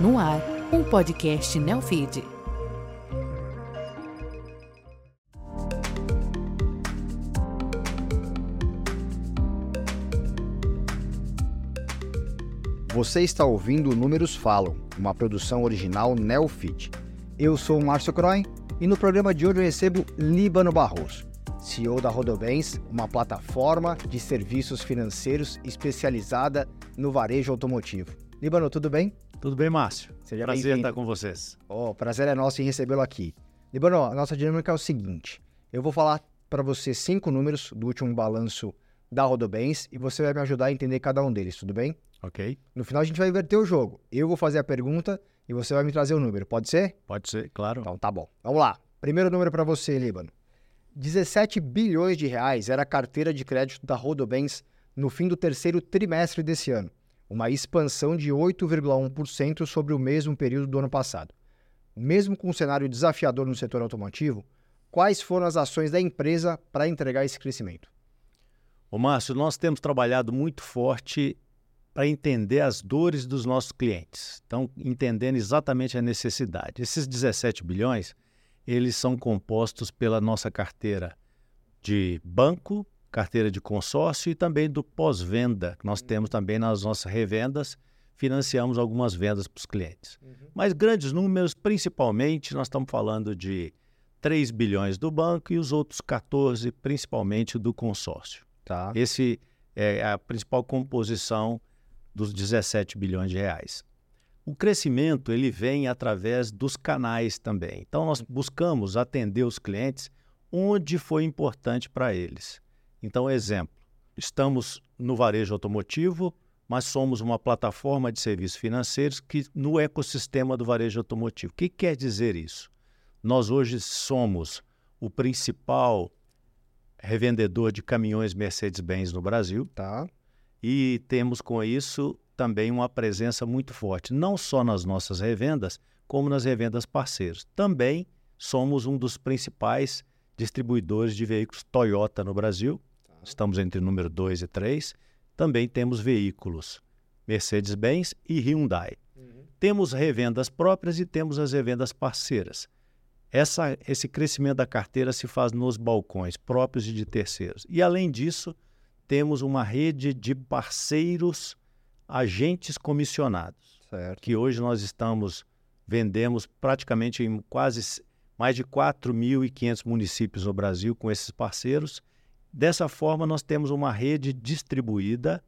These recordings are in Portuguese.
No ar, um podcast Neofeed. Você está ouvindo Números Falam, uma produção original Neofit. Eu sou Márcio Croin e no programa de hoje eu recebo Líbano Barroso, CEO da Rodobens, uma plataforma de serviços financeiros especializada no varejo automotivo. Líbano, tudo bem? Tudo bem, Márcio? Seja Prazer estar com vocês. Oh, prazer é nosso em recebê-lo aqui. Líbano, a nossa dinâmica é o seguinte: eu vou falar para você cinco números do último balanço da Rodobens e você vai me ajudar a entender cada um deles, tudo bem? Ok. No final a gente vai inverter o jogo. Eu vou fazer a pergunta e você vai me trazer o número. Pode ser? Pode ser, claro. Então tá bom. Vamos lá. Primeiro número para você, Líbano. 17 bilhões de reais era a carteira de crédito da Rodobens no fim do terceiro trimestre desse ano, uma expansão de 8,1% sobre o mesmo período do ano passado. Mesmo com um cenário desafiador no setor automotivo, quais foram as ações da empresa para entregar esse crescimento? Ô Márcio, nós temos trabalhado muito forte para entender as dores dos nossos clientes. Então, entendendo exatamente a necessidade. Esses 17 bilhões, eles são compostos pela nossa carteira de banco, carteira de consórcio e também do pós-venda, que nós temos também nas nossas revendas, financiamos algumas vendas para os clientes. Uhum. Mas grandes números, principalmente, nós estamos falando de 3 bilhões do banco e os outros 14, principalmente do consórcio. Tá. Esse é a principal composição dos 17 bilhões de reais. O crescimento ele vem através dos canais também. Então nós buscamos atender os clientes onde foi importante para eles. Então, exemplo, estamos no varejo automotivo, mas somos uma plataforma de serviços financeiros que no ecossistema do varejo automotivo. O que quer dizer isso? Nós hoje somos o principal revendedor de caminhões Mercedes-Benz no Brasil. Tá. E temos com isso também uma presença muito forte, não só nas nossas revendas, como nas revendas parceiros. Também somos um dos principais distribuidores de veículos Toyota no Brasil. Estamos entre o número 2 e 3. Também temos veículos Mercedes-Benz e Hyundai. Uhum. Temos revendas próprias e temos as revendas parceiras. Essa, esse crescimento da carteira se faz nos balcões próprios e de terceiros. E, além disso, temos uma rede de parceiros, agentes comissionados, certo. que hoje nós estamos, vendemos praticamente em quase mais de 4.500 municípios no Brasil com esses parceiros. Dessa forma, nós temos uma rede distribuída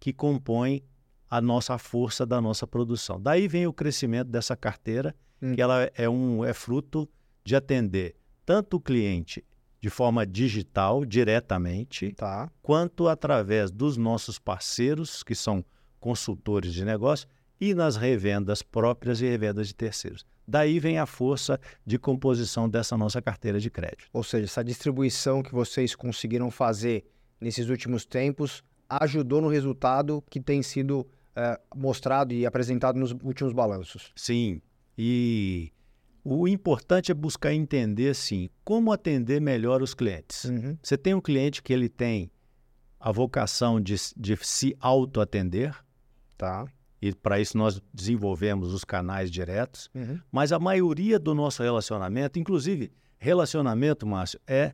que compõe a nossa força da nossa produção. Daí vem o crescimento dessa carteira, hum. que ela é, um, é fruto de atender tanto o cliente de forma digital, diretamente, tá. quanto através dos nossos parceiros, que são consultores de negócio, e nas revendas próprias e revendas de terceiros. Daí vem a força de composição dessa nossa carteira de crédito. Ou seja, essa distribuição que vocês conseguiram fazer nesses últimos tempos ajudou no resultado que tem sido é, mostrado e apresentado nos últimos balanços. Sim. E o importante é buscar entender, assim, como atender melhor os clientes. Uhum. Você tem um cliente que ele tem a vocação de, de se auto-atender, tá? E para isso nós desenvolvemos os canais diretos. Uhum. Mas a maioria do nosso relacionamento, inclusive relacionamento, Márcio, é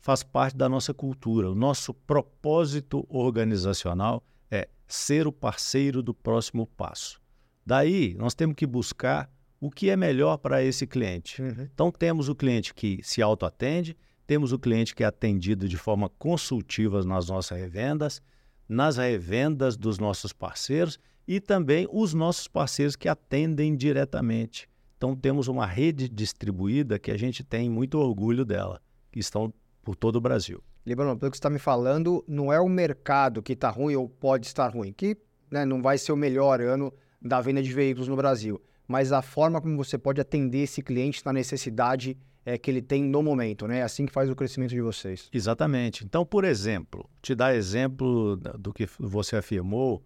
faz parte da nossa cultura. O nosso propósito organizacional é ser o parceiro do próximo passo. Daí nós temos que buscar o que é melhor para esse cliente. Uhum. Então, temos o cliente que se autoatende, temos o cliente que é atendido de forma consultiva nas nossas revendas, nas revendas dos nossos parceiros e também os nossos parceiros que atendem diretamente. Então, temos uma rede distribuída que a gente tem muito orgulho dela, que estão por todo o Brasil. Líbano, pelo que você está me falando, não é o mercado que está ruim ou pode estar ruim, que né, não vai ser o melhor ano da venda de veículos no Brasil mas a forma como você pode atender esse cliente na necessidade é, que ele tem no momento, né? É assim que faz o crescimento de vocês. Exatamente. Então, por exemplo, te dar exemplo do que você afirmou,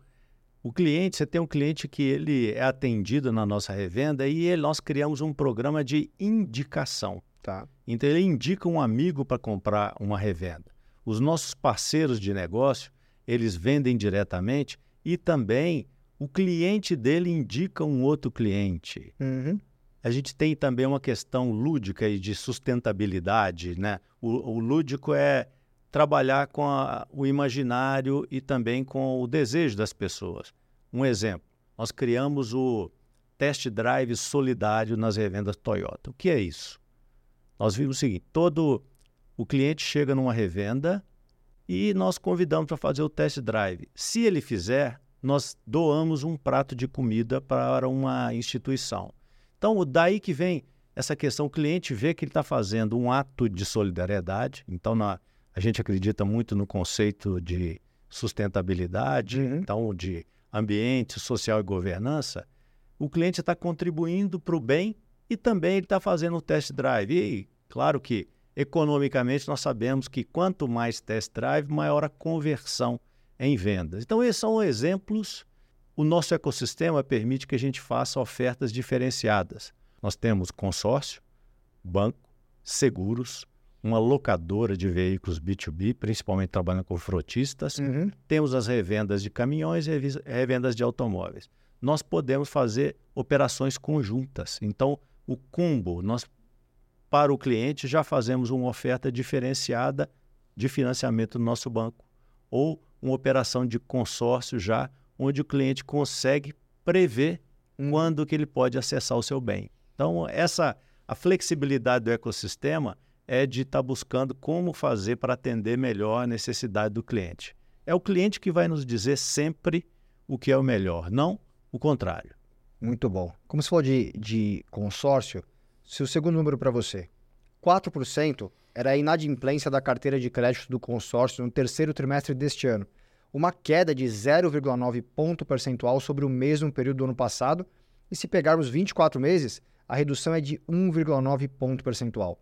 o cliente, você tem um cliente que ele é atendido na nossa revenda e ele, nós criamos um programa de indicação. Tá. Então, ele indica um amigo para comprar uma revenda. Os nossos parceiros de negócio, eles vendem diretamente e também o cliente dele indica um outro cliente. Uhum. A gente tem também uma questão lúdica e de sustentabilidade, né? O, o lúdico é trabalhar com a, o imaginário e também com o desejo das pessoas. Um exemplo, nós criamos o test drive solidário nas revendas Toyota. O que é isso? Nós vimos o seguinte: todo o cliente chega numa revenda e nós convidamos para fazer o test drive. Se ele fizer, nós doamos um prato de comida para uma instituição. Então, daí que vem essa questão: o cliente vê que ele está fazendo um ato de solidariedade. Então, na, a gente acredita muito no conceito de sustentabilidade, Uhum. então, de ambiente social e governança. O cliente está contribuindo para o bem e também ele está fazendo um test drive. E, claro que, economicamente, nós sabemos que quanto mais test drive, maior a conversão em vendas. Então, esses são exemplos. O nosso ecossistema permite que a gente faça ofertas diferenciadas. Nós temos consórcio, banco, seguros, uma locadora de veículos B2B, principalmente trabalhando com frotistas. Uhum. Temos as revendas de caminhões e revendas de automóveis. Nós podemos fazer operações conjuntas. Então, o combo, nós para o cliente já fazemos uma oferta diferenciada de financiamento no nosso banco ou uma operação de consórcio já onde o cliente consegue prever Hum. quando que ele pode acessar o seu bem. Então, essa a flexibilidade do ecossistema é de estar buscando como fazer para atender melhor a necessidade do cliente. É o cliente que vai nos dizer sempre o que é o melhor, não o contrário. Muito bom. Como se falou de, de consórcio, se o segundo número para você, 4% era a inadimplência da carteira de crédito do consórcio no terceiro trimestre deste ano, uma queda de 0,9 ponto percentual sobre o mesmo período do ano passado, e se pegarmos 24 meses, a redução é de 1,9 ponto percentual.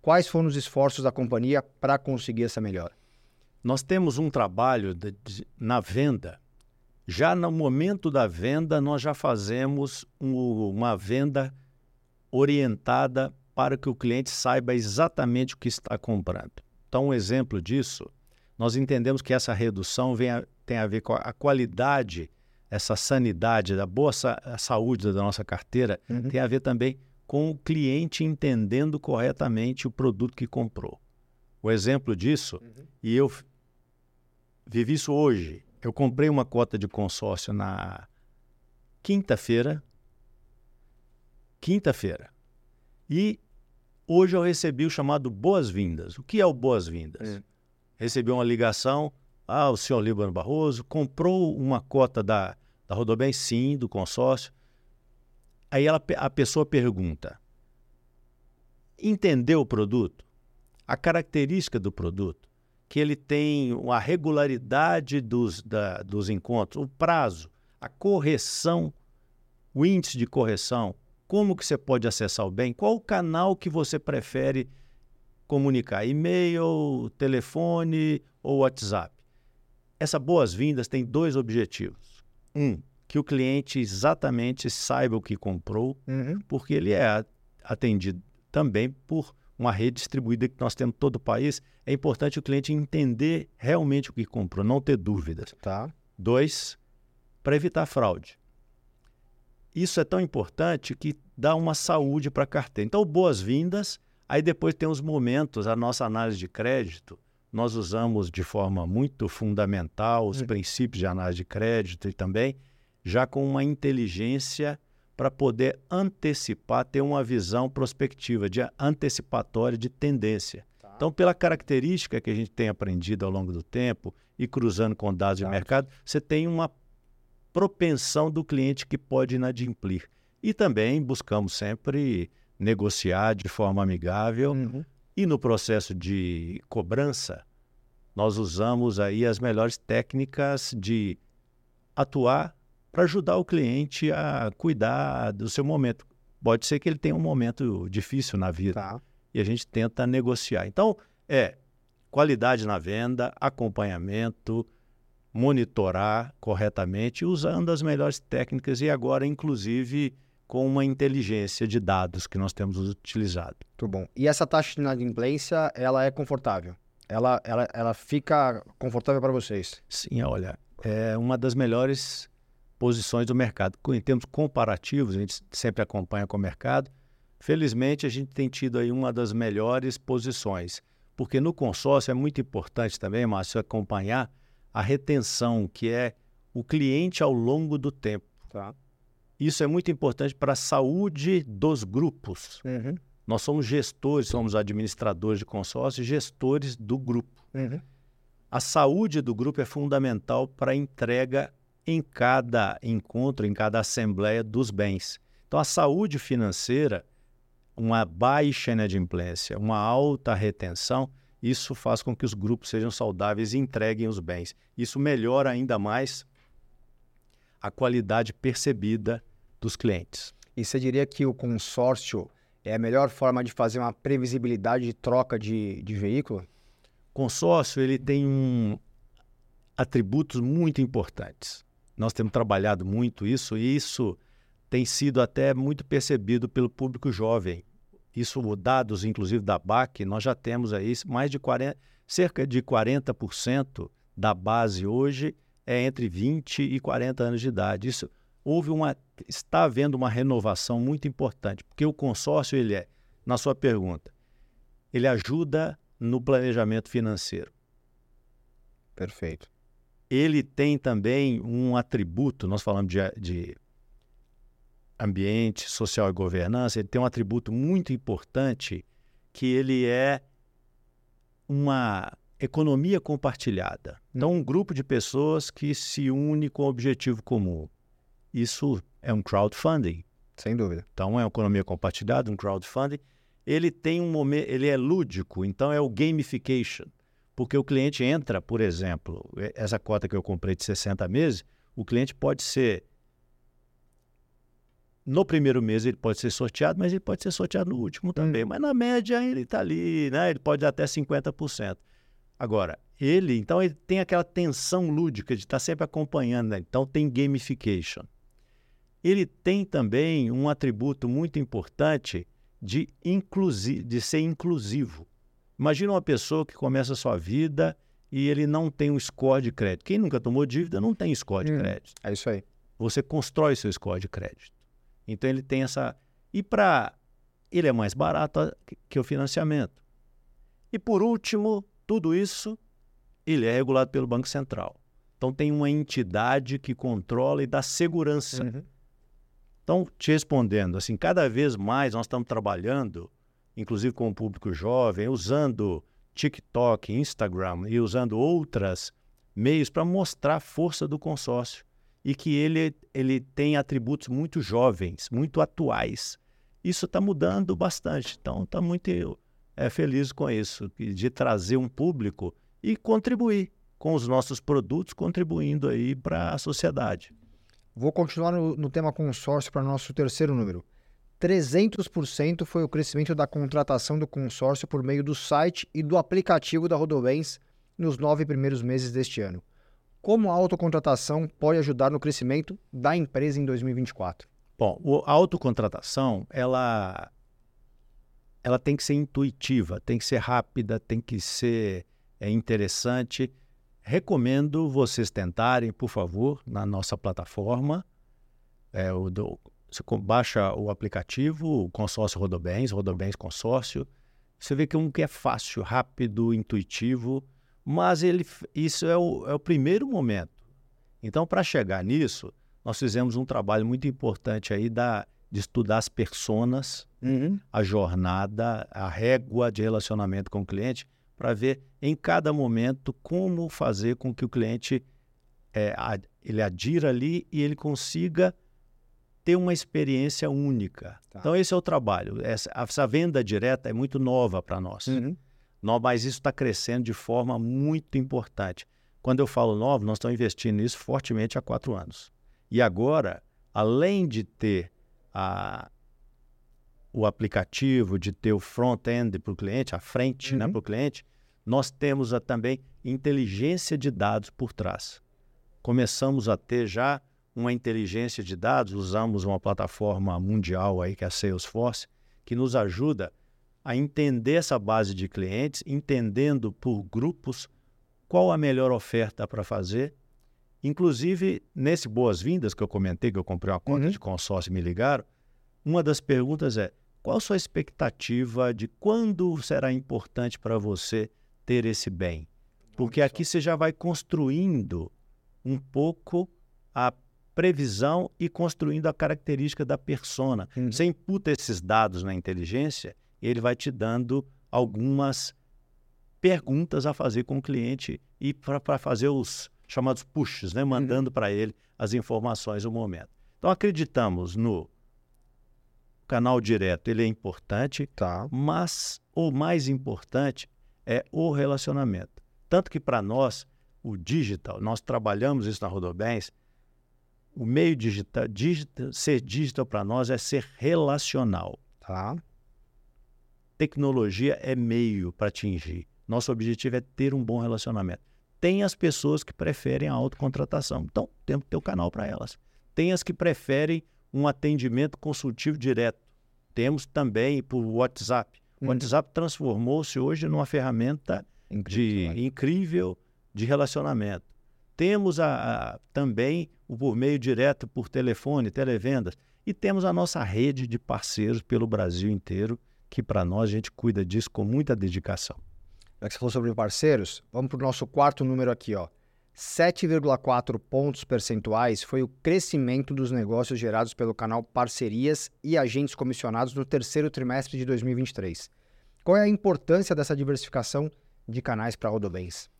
Quais foram os esforços da companhia para conseguir essa melhora? Nós temos um trabalho de- de- na venda. Já no momento da venda, nós já fazemos um- uma venda orientada para que o cliente saiba exatamente o que está comprando. Então, um exemplo disso, nós entendemos que essa redução a- tem a ver com a, a qualidade, essa sanidade, da boa sa- saúde da nossa carteira, Uhum. tem a ver também com o cliente entendendo corretamente o produto que comprou. O exemplo disso, e eu vivi isso hoje. Eu comprei uma cota de consórcio na quinta-feira. Quinta-feira. E hoje eu recebi o chamado boas-vindas. O que é o boas-vindas? É. Recebi uma ligação. Ah, o senhor Líbano Barroso comprou uma cota da, da Rodobem? Sim, do consórcio. Aí ela, a pessoa pergunta: entendeu o produto? A característica do produto? Que ele tem a regularidade dos, da- dos encontros, o prazo, a correção, o índice de correção, como que você pode acessar o bem, qual o canal que você prefere comunicar, e-mail, telefone ou WhatsApp. Essa boas-vindas tem dois objetivos. Um, que o cliente exatamente saiba o que comprou, Uhum. porque ele é atendido também por uma rede distribuída que nós temos em todo o país. É importante o cliente entender realmente o que comprou, não ter dúvidas. Tá. Dois, para evitar fraude. Isso é tão importante que dá uma saúde para a carteira. Então, boas-vindas. Aí depois tem os momentos, a nossa análise de crédito, nós usamos de forma muito fundamental os Hum. princípios de análise de crédito e também já com uma inteligência para poder antecipar, ter uma visão prospectiva, de antecipatória de tendência. Tá. Então, pela característica que a gente tem aprendido ao longo do tempo e cruzando com dados de mercado, você tem uma propensão do cliente que pode inadimplir. E também buscamos sempre negociar de forma amigável Uhum. e no processo de cobrança, nós usamos aí as melhores técnicas de atuar para ajudar o cliente a cuidar do seu momento. Pode ser que ele tenha um momento difícil na vida Tá. e a gente tenta negociar. Então, é qualidade na venda, acompanhamento, monitorar corretamente, usando as melhores técnicas e agora, inclusive, com uma inteligência de dados que nós temos utilizado. Muito bom. E essa taxa de inadimplência, ela é confortável? Ela, ela, ela fica confortável para vocês? Sim, olha, é uma das melhores posições do mercado. Em termos comparativos, a gente sempre acompanha com o mercado. Felizmente, a gente tem tido aí uma das melhores posições, porque no consórcio é muito importante também, Márcio, acompanhar a retenção, que é o cliente ao longo do tempo. Tá. Isso é muito importante para a saúde dos grupos. Uhum. Nós somos gestores, somos administradores de consórcio e gestores do grupo. Uhum. A saúde do grupo é fundamental para a entrega em cada encontro, em cada assembleia dos bens. Então, a saúde financeira, uma baixa inadimplência, uma alta retenção, isso faz com que os grupos sejam saudáveis e entreguem os bens. Isso melhora ainda mais a qualidade percebida dos clientes. E você diria que o consórcio é a melhor forma de fazer uma previsibilidade de troca de, de veículo? Consórcio ele tem um, atributos muito importantes. Nós temos trabalhado muito isso e isso tem sido até muito percebido pelo público jovem. Isso, dados inclusive da BAC, nós já temos aí mais de 40, cerca de 40% da base hoje é entre 20 e 40 anos de idade. Isso houve uma está havendo uma renovação muito importante, porque o consórcio ele é, na sua pergunta, ele ajuda no planejamento financeiro. Perfeito. Ele tem também um atributo, nós falamos de, de ambiente social e governança, ele tem um atributo muito importante que ele é uma economia compartilhada. Então, um grupo de pessoas que se une com um objetivo comum. Isso é um crowdfunding. Sem dúvida. Então, é uma economia compartilhada, um crowdfunding. Ele tem um momento, ele é lúdico, então é o gamification. Porque o cliente entra, por exemplo, essa cota que eu comprei de 60 meses, o cliente pode ser no primeiro mês ele pode ser sorteado, mas ele pode ser sorteado no último também. Hum. Mas na média ele está ali, né? Ele pode dar até 50%. Agora, ele, então, ele tem aquela tensão lúdica de estar tá sempre acompanhando, né? Então tem gamification. Ele tem também um atributo muito importante de, inclusi de ser inclusivo. Imagina uma pessoa que começa a sua vida e ele não tem um score de crédito. Quem nunca tomou dívida não tem score de hum, crédito. É isso aí. Você constrói seu score de crédito. Então ele tem essa. E para. Ele é mais barato que o financiamento. E por último, tudo isso, ele é regulado pelo Banco Central. Então tem uma entidade que controla e dá segurança. Uhum. Então, te respondendo, assim, cada vez mais nós estamos trabalhando, inclusive com o público jovem, usando TikTok, Instagram e usando outros meios para mostrar a força do consórcio e que ele, ele tem atributos muito jovens, muito atuais. Isso está mudando bastante, então está muito é, feliz com isso, de trazer um público e contribuir com os nossos produtos, contribuindo aí para a sociedade. Vou continuar no, no tema consórcio para nosso terceiro número. 300% foi o crescimento da contratação do consórcio por meio do site e do aplicativo da Rodobens nos nove primeiros meses deste ano. Como a autocontratação pode ajudar no crescimento da empresa em 2024? Bom, a autocontratação, ela, ela tem que ser intuitiva, tem que ser rápida, tem que ser é, interessante. Recomendo vocês tentarem, por favor, na nossa plataforma. É, o você baixa o aplicativo, o consórcio Rodobens, Rodobens Consórcio. Você vê que um que é fácil, rápido, intuitivo mas ele, isso é o, é o primeiro momento. Então, para chegar nisso, nós fizemos um trabalho muito importante aí da, de estudar as personas, uhum. a jornada, a régua de relacionamento com o cliente, para ver em cada momento como fazer com que o cliente é, ele adira ali e ele consiga ter uma experiência única. Tá. Então, esse é o trabalho. Essa, essa venda direta é muito nova para nós. Uhum mas isso está crescendo de forma muito importante. Quando eu falo novo, nós estamos investindo nisso fortemente há quatro anos. E agora, além de ter a, o aplicativo, de ter o front-end para o cliente, a frente né, uhum. né, para o cliente, nós temos a, também inteligência de dados por trás. Começamos a ter já uma inteligência de dados, usamos uma plataforma mundial aí que é a Salesforce, que nos ajuda a entender essa base de clientes, entendendo por grupos qual a melhor oferta para fazer Inclusive, nesse Boas-Vindas que eu comentei, que eu comprei uma conta Uhum. de consórcio e me ligaram, uma das perguntas é: qual a sua expectativa de quando será importante para você ter esse bem? Porque aqui você já vai construindo um pouco a previsão e construindo a característica da persona. Uhum. Você imputa esses dados na inteligência, ele vai te dando algumas perguntas a fazer com o cliente e para fazer os chamados pushes, né? mandando para ele as informações no momento. Então acreditamos no canal direto, ele é importante, Tá. mas o mais importante é o relacionamento. Tanto que para nós, o digital, nós trabalhamos isso na Rodobens, o meio digital, digital ser digital para nós é ser relacional. Tá. Tecnologia é meio para atingir. Nosso objetivo é ter um bom relacionamento. Tem as pessoas que preferem a autocontratação, então temos que ter o canal para elas. Tem as que preferem um atendimento consultivo direto. Temos também por WhatsApp. O Uhum. WhatsApp transformou-se hoje numa ferramenta Incrível. de incrível de relacionamento. Temos a, a- também por meio direto por telefone, televendas. E temos a nossa rede de parceiros pelo Brasil inteiro, que para nós a gente cuida disso com muita dedicação. Já que você falou sobre parceiros, vamos para o nosso quarto número aqui, ó. 7,4 pontos percentuais foi o crescimento dos negócios gerados pelo canal Parcerias e Agentes Comissionados no terceiro trimestre de 2023. Qual é a importância dessa diversificação de canais para Rodobens?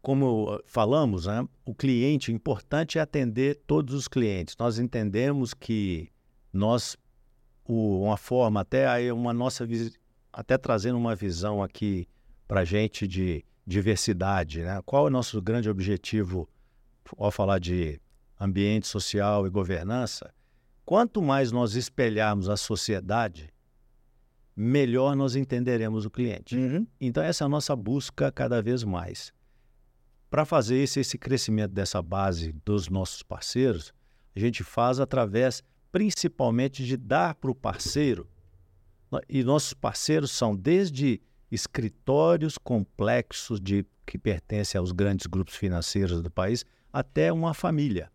Como uh, falamos, né, o cliente, o importante é atender todos os clientes. Nós entendemos que nós, o- uma forma, até aí uma nossa, até trazendo uma visão aqui para a gente de diversidade, né? Qual é o nosso grande objetivo ao falar de ambiente social e governança? Quanto mais nós espelharmos a sociedade, melhor nós entenderemos o cliente. Então, essa é a nossa busca cada vez mais. Para fazer esse, esse crescimento dessa base dos nossos parceiros, a gente faz através, principalmente, de dar para o parceiro. E nossos parceiros são desde escritórios complexos de que pertencem aos grandes grupos financeiros do país, até uma família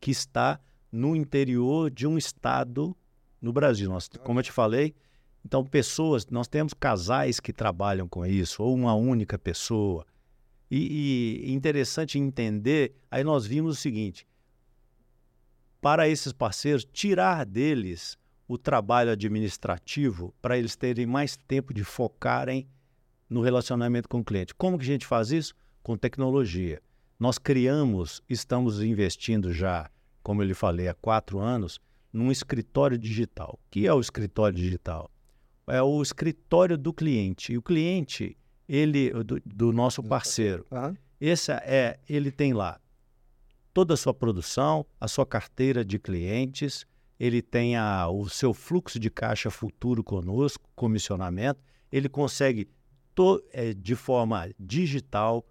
que está no interior de um estado no Brasil. Nós, como eu te falei, então pessoas, nós temos casais que trabalham com isso, ou uma única pessoa. E, e interessante entender, aí nós vimos o seguinte: para esses parceiros, tirar deles o trabalho administrativo para eles terem mais tempo de focarem no relacionamento com o cliente. Como que a gente faz isso? Com tecnologia. Nós criamos, estamos investindo já, como eu lhe falei, há quatro anos, num escritório digital. O que é o escritório digital? É o escritório do cliente. E o cliente, ele do, do nosso parceiro, esse é, ele tem lá toda a sua produção, a sua carteira de clientes, ele tem a, o seu fluxo de caixa futuro conosco, comissionamento, ele consegue to, é, de forma digital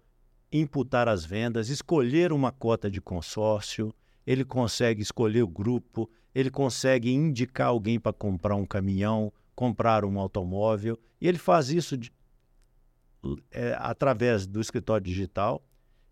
imputar as vendas, escolher uma cota de consórcio, ele consegue escolher o grupo, ele consegue indicar alguém para comprar um caminhão, comprar um automóvel, e ele faz isso de, é, através do escritório digital.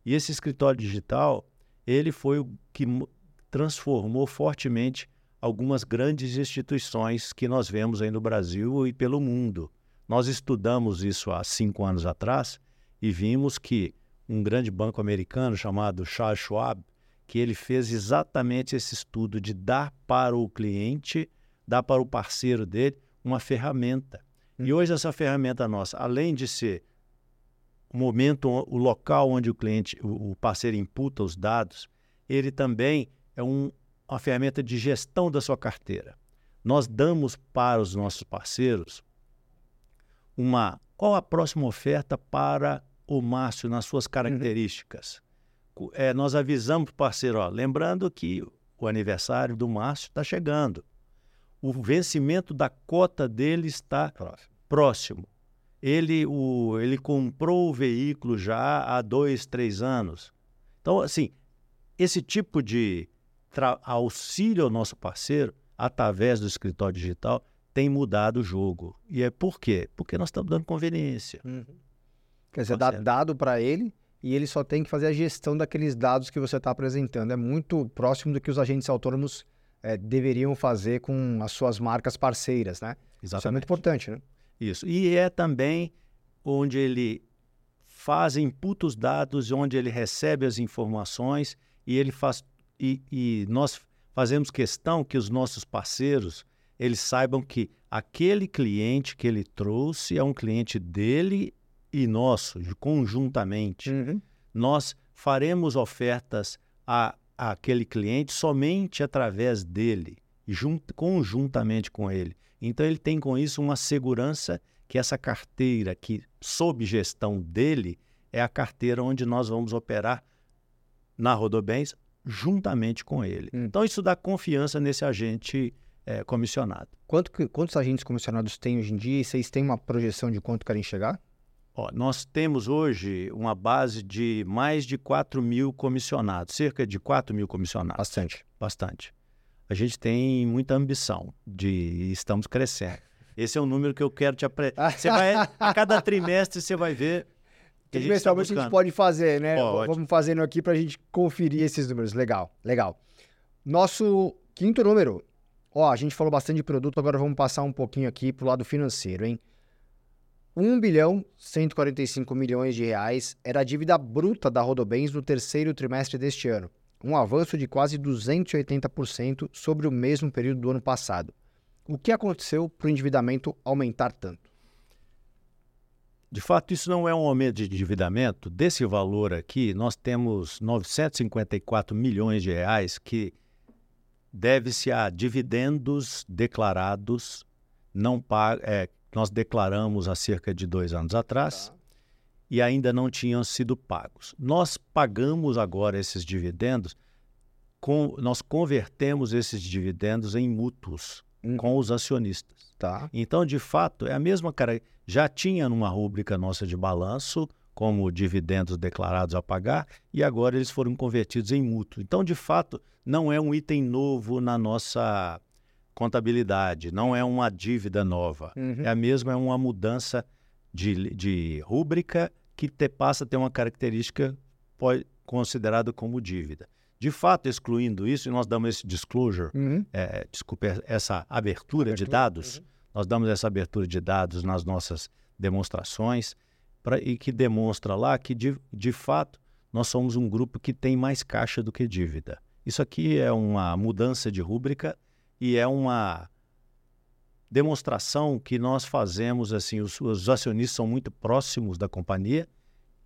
E esse escritório digital, ele foi o que mo- transformou fortemente algumas grandes instituições que nós vemos aí no Brasil e pelo mundo. Nós estudamos isso há cinco anos atrás e vimos que um grande banco americano chamado Charles Schwab, que ele fez exatamente esse estudo de dar para o cliente, dar para o parceiro dele uma ferramenta. E hoje essa ferramenta nossa, além de ser o momento, o local onde o cliente, o, parceiro imputa os dados, ele também é um, uma ferramenta de gestão da sua carteira. Nós damos para os nossos parceiros uma qual a próxima oferta para o Márcio nas suas características. Co- é, nós avisamos para o parceiro, ó, lembrando que o aniversário do Márcio está chegando. O vencimento da cota dele está Próximo. próximo. Ele, o, ele comprou o veículo já há dois, três anos. Então, assim, esse tipo de auxílio ao nosso parceiro, através do escritório digital, tem mudado o jogo. E é por quê? Porque nós estamos dando conveniência. Quer dizer, dá Parceiro. dado para ele e ele só tem que fazer a gestão daqueles dados que você está apresentando. É muito próximo do que os agentes autônomos é, deveriam fazer com as suas marcas parceiras, né? Exatamente. Isso é muito importante, né? Isso. E é também onde ele faz, imputa os dados, onde ele recebe as informações e ele faz e, e nós fazemos questão que os nossos parceiros eles saibam que aquele cliente que ele trouxe é um cliente dele e nosso, conjuntamente. Uhum. Nós faremos ofertas a, a aquele cliente somente através dele, junto, conjuntamente com ele. Então, ele tem com isso uma segurança que essa carteira, que sob gestão dele, é a carteira onde nós vamos operar na Rodobens juntamente com ele. Hum. Então, isso dá confiança nesse agente é, comissionado. Quanto que- quantos agentes comissionados tem hoje em dia? E vocês têm uma projeção de quanto querem chegar? Ó, nós temos hoje uma base de mais de 4 mil comissionados, cerca de 4 mil comissionados. Bastante. Bastante. A gente tem muita ambição de estamos crescendo. Esse é um número que eu quero te apresentar. Você vai a cada trimestre você vai ver. que a gente está Eventualmente a gente pode fazer, né? Pode. Vamos fazendo aqui para a gente conferir esses números. Legal, legal. Nosso quinto número. Ó, a gente falou bastante de produto, agora vamos passar um pouquinho aqui pro lado financeiro, hein? 1 bilhão 145 milhões de reais era a dívida bruta da Rodobens no terceiro trimestre deste ano, um avanço de quase 280% sobre o mesmo período do ano passado. O que aconteceu para o endividamento aumentar tanto? De fato, isso não é um aumento de endividamento. Desse valor aqui, nós temos 954 milhões de reais que deve-se a dividendos declarados, não pa- é, nós declaramos há cerca de dois anos atrás e ainda não tinham sido pagos. Nós pagamos agora esses dividendos, com- nós convertemos esses dividendos em mútuos Hum. com os acionistas. Tá. Então, de fato, é a mesma cara. Já tinha numa rúbrica nossa de balanço, como dividendos declarados a pagar, e agora eles foram convertidos em mútuo. Então, de fato, não é um item novo na nossa contabilidade, não é uma dívida nova. Uhum. É a mesma, é uma mudança de, de rúbrica que te, passa a ter uma característica pode, considerada como dívida. De fato, excluindo isso, e nós damos esse disclosure, Uhum. é, desculpe, essa abertura, de Abertura, dados, uhum. nós damos essa abertura de dados nas nossas demonstrações pra, e que demonstra lá que, de, de fato, nós somos um grupo que tem mais caixa do que dívida. Isso aqui é uma mudança de rúbrica e é uma demonstração que nós fazemos, assim, os, os acionistas são muito próximos da companhia,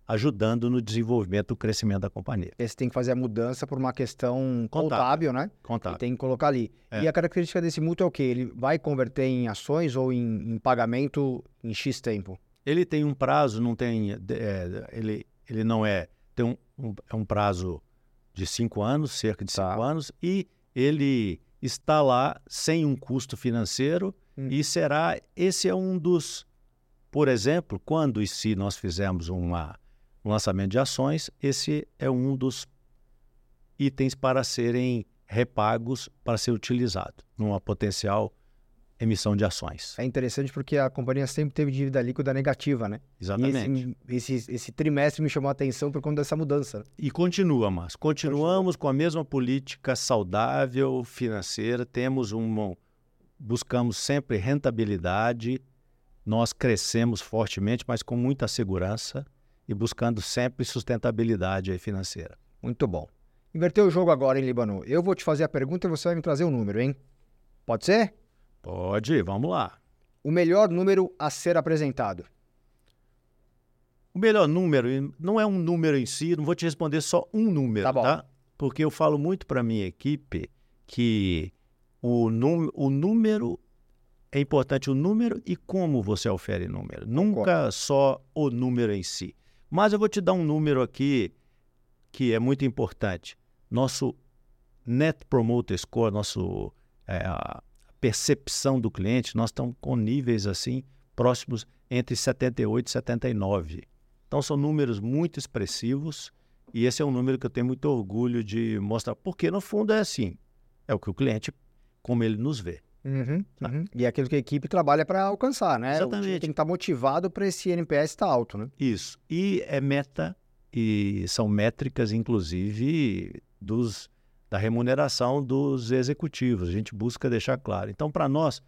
ajudando no desenvolvimento do crescimento da companhia. Você tem que fazer a mudança por uma questão Contábil. contábil, né? E Contábil. tem que colocar ali. É. E a característica desse mútuo é o quê? Ele vai converter em ações ou em, em pagamento em X tempo? Ele tem um prazo, não tem. é, ele, ele não é. Tem um, um- é um prazo de cinco anos, cerca de Tá. cinco anos, e ele está lá sem um custo financeiro Hum. e será. Esse é um dos. Por exemplo, quando e se nós fizermos uma, um lançamento de ações, esse é um dos itens para serem repagos para ser utilizado numa potencial emissão de ações. É interessante porque a companhia sempre teve dívida líquida negativa, né? Exatamente. esse, esse, esse trimestre me chamou a atenção por conta dessa mudança. E continua, mas continuamos com a mesma política saudável financeira, temos um buscamos sempre rentabilidade, nós crescemos fortemente, mas com muita segurança e buscando sempre sustentabilidade financeira. Muito bom. Inverteu o jogo agora, hein, Líbano? Eu vou te fazer a pergunta e você vai me trazer o número, hein? Pode ser? Pode, vamos lá. O melhor número a ser apresentado. O melhor número não é um número em si, não vou te responder só um número, Tá bom. tá? Porque eu falo muito para minha equipe que o, num- o número é importante o número e como você ofere número. Nunca só o número em si. Mas eu vou te dar um número aqui que é muito importante. Nosso Net Promoter Score, nosso é, a percepção do cliente, nós estamos com níveis assim próximos entre 78 e 79. Então são números muito expressivos e esse é um número que eu tenho muito orgulho de mostrar, porque no fundo é assim, é o que o cliente, como ele nos vê. Uhum, uhum. E é aquilo que a equipe trabalha para alcançar, né? Exatamente. tem que estar motivado para esse NPS estar alto, né? Isso. E é meta e são métricas, inclusive, dos, da remuneração dos executivos. A gente busca deixar claro. Então, para nós,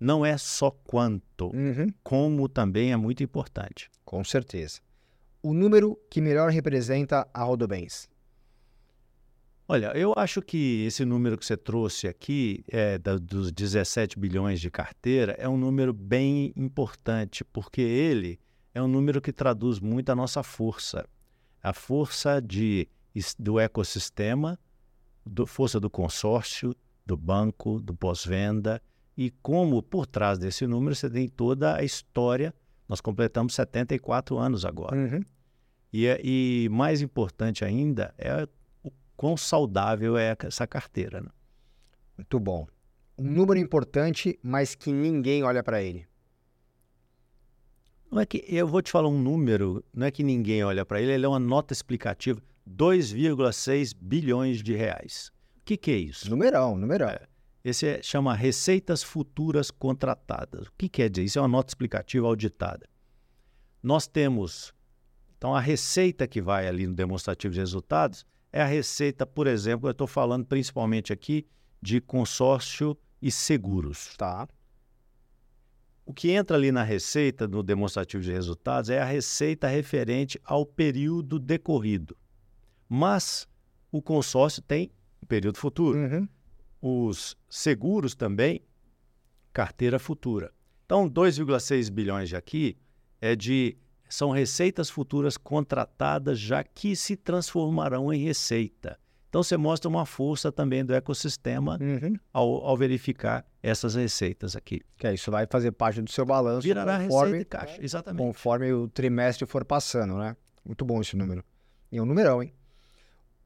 não é só quanto, Uhum. como também é muito importante. Com certeza. O número que melhor representa a Rodobens. Olha, eu acho que esse número que você trouxe aqui, é, da- dos 17 bilhões de carteira, é um número bem importante, porque ele é um número que traduz muito a nossa força. A força de, do ecossistema, do, força do consórcio, do banco, do pós-venda, e como por trás desse número você tem toda a história. Nós completamos 74 anos agora. Uhum. E, é- e mais importante ainda é quão saudável é essa carteira. né? Muito bom. Um número importante, mas que ninguém olha para ele. Não é que eu vou te falar um número, não é que ninguém olha para ele, ele é uma nota explicativa, 2,6 bilhões de reais. O que, que é isso? Numerão, numerão. Esse é, chama receitas futuras contratadas. O que quer dizer? Isso é uma nota explicativa auditada. Nós temos, então, a receita que vai ali no demonstrativo de resultados é a receita, por exemplo, eu estou falando principalmente aqui de consórcio e seguros. Tá. O que entra ali na receita, no demonstrativo de resultados, é a receita referente ao período decorrido. Mas o consórcio tem um período futuro. Uhum. Os seguros também, carteira futura. Então, 2,6 bilhões de aqui é de são receitas futuras contratadas já que se transformarão em receita. Então, você mostra uma força também do ecossistema Uhum. ao, ao verificar essas receitas aqui. Que é isso vai fazer parte do seu balanço Virará conforme, receita caixa, exatamente. conforme o trimestre for passando, né? Muito bom esse número. E é um numerão, hein?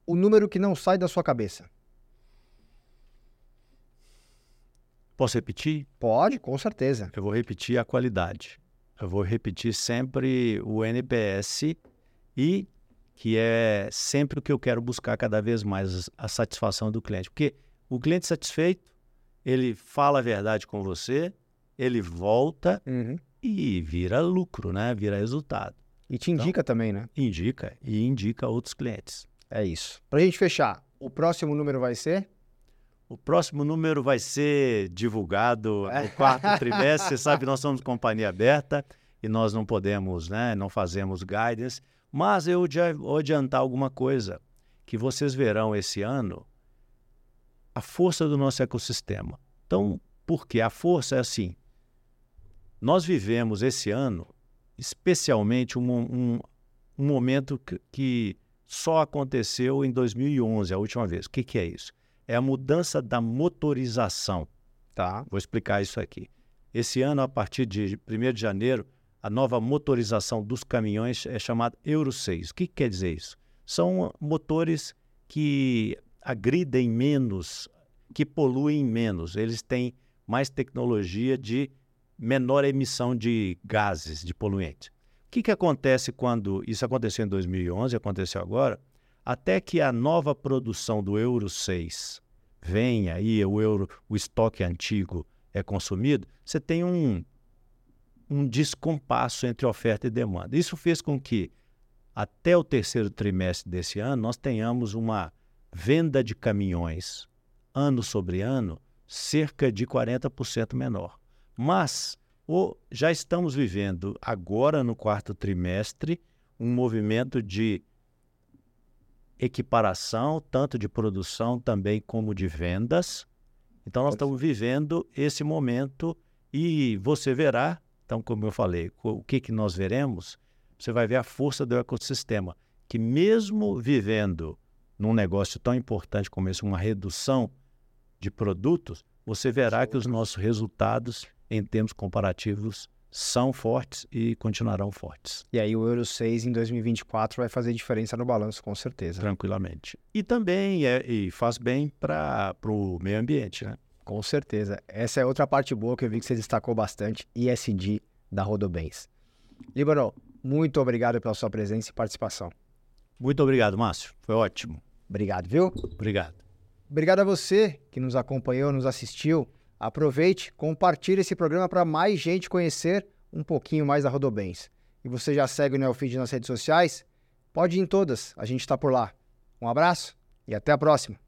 O número que não sai da sua cabeça. Posso repetir? Pode, com certeza. Eu vou repetir a qualidade. Eu vou repetir sempre o NPS e que é sempre o que eu quero buscar cada vez mais a satisfação do cliente, porque o cliente satisfeito ele fala a verdade com você, ele volta Uhum. e vira lucro, né? Vira resultado. E te indica também, né? Indica e indica a outros clientes. É isso. Pra gente fechar, o próximo número vai ser? O próximo número vai ser divulgado no quarto trimestre. Você sabe, nós somos companhia aberta e nós não podemos, né? Não fazemos guidance. Mas eu vou adiantar alguma coisa que vocês verão esse ano a força do nosso ecossistema. Então, por quê? A força é assim. Nós vivemos esse ano, especialmente, um, um, um momento que, que só aconteceu em 2011, a última vez. O que, que é isso? É a mudança da motorização. Tá. Vou explicar isso aqui. Esse ano, a partir de 1 de janeiro, a nova motorização dos caminhões é chamada Euro 6. O que, que quer dizer isso? São motores que agridem menos, que poluem menos. Eles têm mais tecnologia de menor emissão de gases, de poluentes. O que, que acontece quando isso aconteceu em 2011, aconteceu agora? Até que a nova produção do Euro 6 venha e o euro, o estoque antigo é consumido, você tem um, um descompasso entre oferta e demanda. Isso fez com que, até o terceiro trimestre desse ano, nós tenhamos uma venda de caminhões, ano sobre ano, cerca de 40% menor. Mas o, já estamos vivendo, agora no quarto trimestre, um movimento de equiparação, tanto de produção também como de vendas. Então, nós estamos vivendo esse momento e você verá, então, como eu falei, o que, que nós veremos? Você vai ver a força do ecossistema, que mesmo vivendo num negócio tão importante como esse, uma redução de produtos, você verá que os nossos resultados, em termos comparativos, são fortes e continuarão fortes. E aí o Euro 6 em 2024 vai fazer diferença no balanço, com certeza. Tranquilamente. E também é, e faz bem para o meio ambiente, né? Com certeza. Essa é outra parte boa que eu vi que você destacou bastante, ISD da Rodobens. Líbano, muito obrigado pela sua presença e participação. Muito obrigado, Márcio. Foi ótimo. Obrigado, viu? Obrigado. Obrigado a você que nos acompanhou, nos assistiu. Aproveite, compartilhe esse programa para mais gente conhecer um pouquinho mais da Rodobens. E você já segue o Neofeed nas redes sociais? Pode ir em todas, a gente está por lá. Um abraço e até a próxima.